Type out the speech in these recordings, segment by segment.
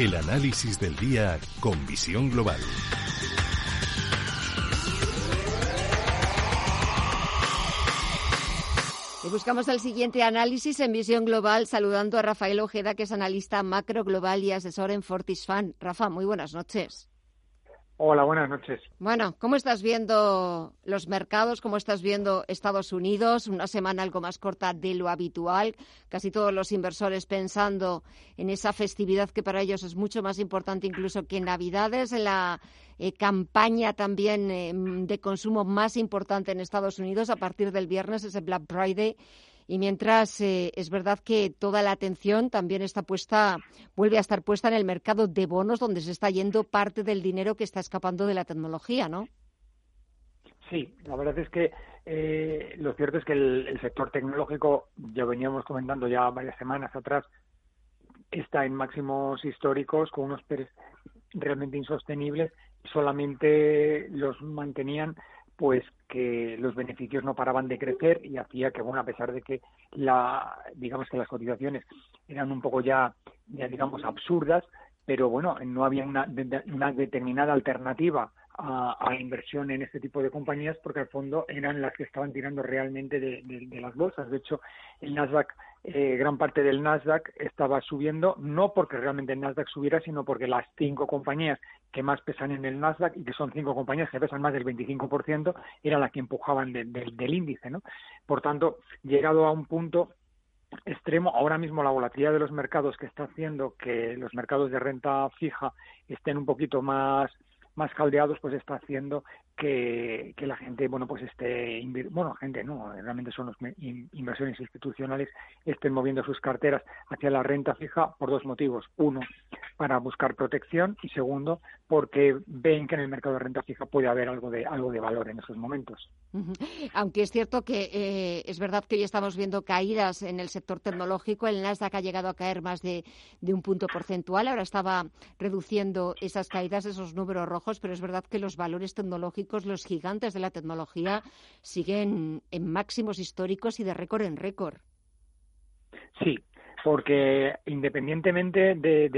El análisis del día con visión global. Y buscamos el siguiente análisis en visión global, saludando a Rafael Ojeda, que es analista macro global y asesor en Fortisfan. Rafa, muy buenas noches. Hola, buenas noches. Bueno, ¿cómo estás viendo los mercados? ¿Cómo estás viendo Estados Unidos? Una semana algo más corta de lo habitual. Casi todos los inversores pensando en esa festividad que para ellos es mucho más importante incluso que Navidades, la eh, campaña también eh, de consumo más importante en Estados Unidos a partir del viernes, ese Black Friday. Y mientras eh, es verdad que toda la atención también está puesta, vuelve a estar puesta en el mercado de bonos, donde se está yendo parte del dinero que está escapando de la tecnología, ¿no? Sí, la verdad es que eh, lo cierto es que el, sector tecnológico, ya veníamos comentando ya varias semanas atrás, está en máximos históricos con unos precios realmente insostenibles. Solamente los mantenían pues que los beneficios no paraban de crecer y hacía que, bueno, a pesar de que la, digamos que las cotizaciones eran un poco ya, ya digamos, absurdas, pero bueno, no había una, una determinada alternativa a, inversión en este tipo de compañías porque al fondo eran las que estaban tirando realmente de, las bolsas. De hecho, el Nasdaq, eh, gran parte del Nasdaq estaba subiendo, no porque realmente el Nasdaq subiera, sino porque las cinco compañías que más pesan en el Nasdaq y que son cinco compañías que pesan más del 25%, eran las que empujaban del índice. ¿no? Por tanto, llegado a un punto extremo. Ahora mismo la volatilidad de los mercados que está haciendo que los mercados de renta fija estén un poquito más más caldeados pues está haciendo que, la gente bueno pues esté bueno gente no realmente son los inversiones institucionales estén moviendo sus carteras hacia la renta fija por dos motivos. Uno para buscar protección y segundo porque ven que en el mercado de renta fija puede haber algo de algo de valor en esos momentos. Aunque es cierto que eh, es verdad que hoy estamos viendo caídas en el sector tecnológico el Nasdaq ha llegado a caer más de, de un punto porcentual ahora estaba reduciendo esas caídas esos números rojos pero es verdad que los valores tecnológicos, los gigantes de la tecnología, siguen en máximos históricos y de récord en récord. Sí, porque independientemente de,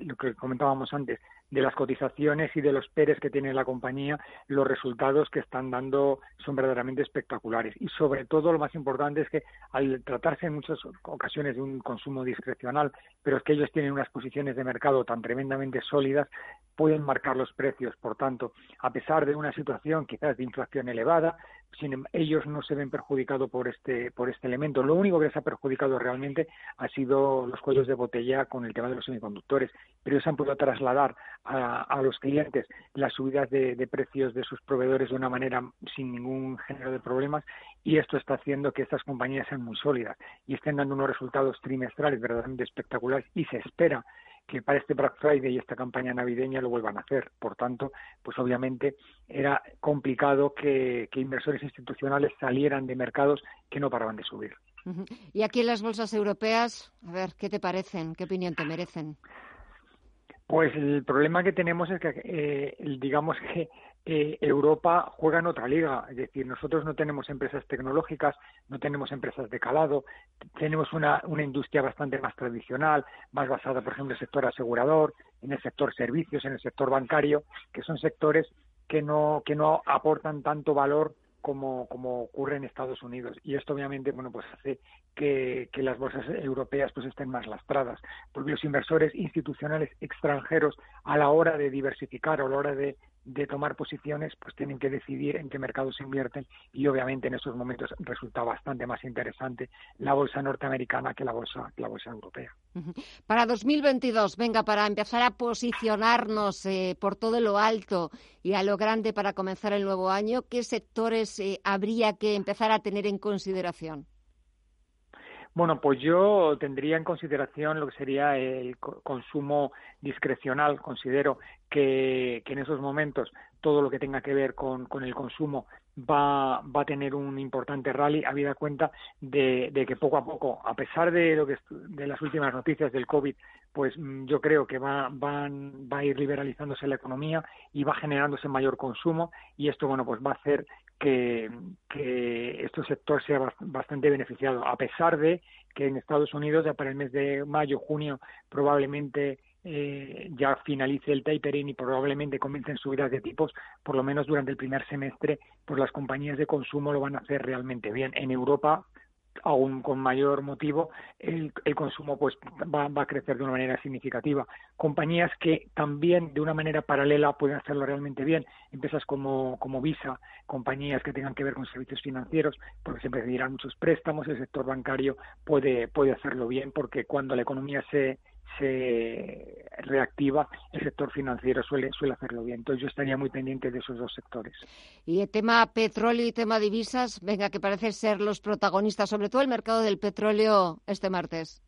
lo que comentábamos antes, de las cotizaciones y de los PERES que tiene la compañía, los resultados que están dando son verdaderamente espectaculares. Y sobre todo lo más importante es que al tratarse en muchas ocasiones de un consumo discrecional, pero es que ellos tienen unas posiciones de mercado tan tremendamente sólidas, pueden marcar los precios. Por tanto, a pesar de una situación quizás de inflación elevada, sin, em, ellos no se ven perjudicados por este, por este elemento. Lo único que les ha perjudicado realmente ha sido los cuellos de botella con el tema de los semiconductores, pero ellos han podido trasladar a, los clientes las subidas de, precios de sus proveedores de una manera sin ningún género de problemas y esto está haciendo que estas compañías sean muy sólidas y estén dando unos resultados trimestrales verdaderamente espectaculares y se espera que para este Black Friday y esta campaña navideña lo vuelvan a hacer. Por tanto, pues obviamente era complicado que, inversores institucionales salieran de mercados que no paraban de subir. Y aquí en las bolsas europeas, a ver, ¿qué te parecen? ¿Qué opinión te merecen? Pues el problema que tenemos es que, eh, digamos que eh, Europa juega en otra liga, es decir, nosotros no tenemos empresas tecnológicas, no tenemos empresas de calado, tenemos una, una industria bastante más tradicional, más basada, por ejemplo, en el sector asegurador, en el sector servicios, en el sector bancario, que son sectores que no, que no aportan tanto valor como, como ocurre en Estados Unidos. Y esto obviamente bueno pues hace que, que, las bolsas europeas pues estén más lastradas, porque los inversores institucionales extranjeros a la hora de diversificar o a la hora de de tomar posiciones, pues tienen que decidir en qué mercados se invierten y obviamente en esos momentos resulta bastante más interesante la bolsa norteamericana que la bolsa, la bolsa europea. Para 2022, venga, para empezar a posicionarnos eh, por todo lo alto y a lo grande para comenzar el nuevo año, ¿qué sectores eh, habría que empezar a tener en consideración? Bueno, pues yo tendría en consideración lo que sería el consumo discrecional. Considero que, en esos momentos todo lo que tenga que ver con, el consumo va, va a tener un importante rally, habida cuenta de, que poco a poco, a pesar de lo que de las últimas noticias del COVID, pues mm, yo creo que va, van, va a ir liberalizándose la economía y va generándose mayor consumo y esto bueno pues va a hacer que, que este sector sea bastante beneficiado, a pesar de que en Estados Unidos ya para el mes de mayo, junio, probablemente eh, ya finalice el tapering y probablemente comiencen subidas de tipos, por lo menos durante el primer semestre, pues las compañías de consumo lo van a hacer realmente bien. En Europa aún con mayor motivo el, consumo pues va, a crecer de una manera significativa. Compañías que también de una manera paralela pueden hacerlo realmente bien, empresas como, como Visa, compañías que tengan que ver con servicios financieros, porque se pedirán muchos préstamos, el sector bancario puede, puede hacerlo bien porque cuando la economía se, se reactiva, el sector financiero suele, suele hacerlo bien. Entonces yo estaría muy pendiente de esos dos sectores. Y el tema petróleo y tema divisas, venga, que parece ser los protagonistas, sobre todo el mercado del petróleo este martes.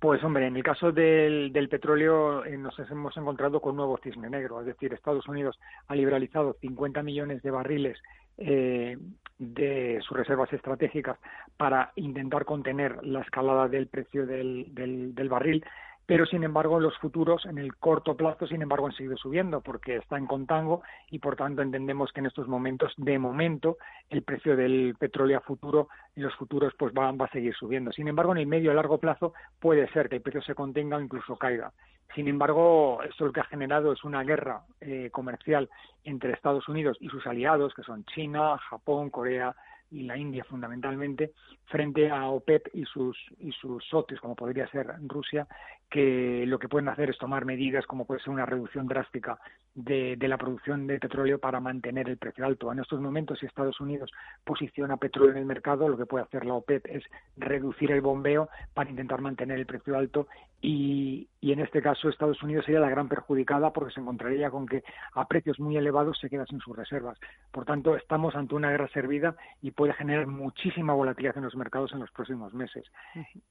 Pues hombre, en el caso del, del petróleo eh, nos hemos encontrado con un nuevo cisne negro, es decir, Estados Unidos ha liberalizado 50 millones de barriles eh, de sus reservas estratégicas para intentar contener la escalada del precio del, del, barril pero sin embargo los futuros en el corto plazo sin embargo han seguido subiendo porque está en contango y por tanto entendemos que en estos momentos de momento el precio del petróleo a futuro y los futuros pues va, va a seguir subiendo. Sin embargo en el medio y largo plazo puede ser que el precio se contenga o incluso caiga. Sin embargo, esto lo que ha generado es una guerra eh, comercial entre Estados Unidos y sus aliados, que son China, Japón, Corea y la India fundamentalmente, frente a OPEP y sus, y sus socios, como podría ser Rusia, que lo que pueden hacer es tomar medidas como puede ser una reducción drástica de, la producción de petróleo para mantener el precio alto. En estos momentos, si Estados Unidos posiciona petróleo en el mercado, lo que puede hacer la OPEP es reducir el bombeo para intentar mantener el precio alto y, y en este caso Estados Unidos sería la gran perjudicada porque se encontraría con que a precios muy elevados se queda sin sus reservas. Por tanto, estamos ante una guerra servida y puede generar muchísima volatilidad en los mercados en los próximos meses.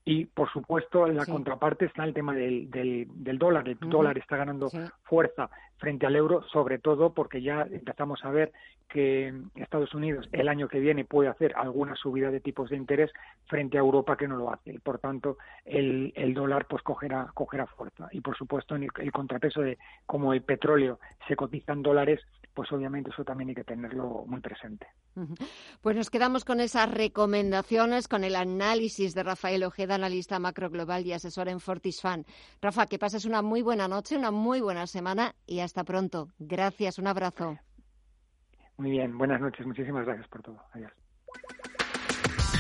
Y, por supuesto, en la contraparte está el tema del, del, dólar. El dólar está ganando fuerza frente al euro, sobre todo porque ya empezamos a ver que Estados Unidos el año que viene puede hacer alguna subida de tipos de interés frente a Europa que no lo hace. Y, por tanto, el, el dólar pues cogerá, cogerá fuerza. Y, por supuesto, en el, contrapeso de cómo el petróleo se cotiza en dólares, pues obviamente eso también hay que tenerlo muy presente. Pues nos quedamos con esas recomendaciones, con el análisis de Rafael Ojeda, analista macro global y asesor en Fortisfan. Rafa, que pases una muy buena noche, una muy buena semana y hasta pronto. Gracias, un abrazo. Muy bien, buenas noches, muchísimas gracias por todo. Adiós.